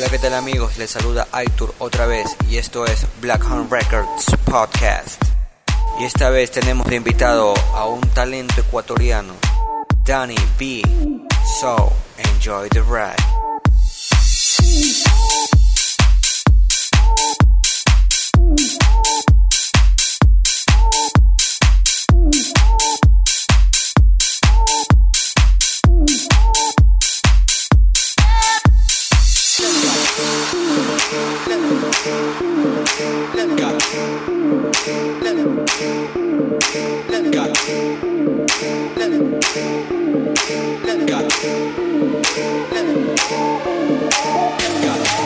Hola, ¿qué tal amigos? Les saluda Aitor otra vez y esto es Black Horn Records Podcast. Y esta vez tenemos de invitado a un talento ecuatoriano, Danny B. So, enjoy the ride. Got it. Got it.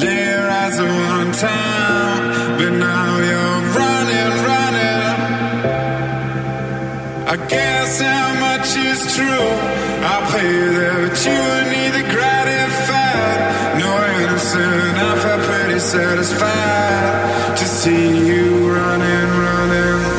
There time, but now you're running, running. I guess how much is true? I pay that you need to gratify. No innocent, I felt pretty satisfied to see you running, running.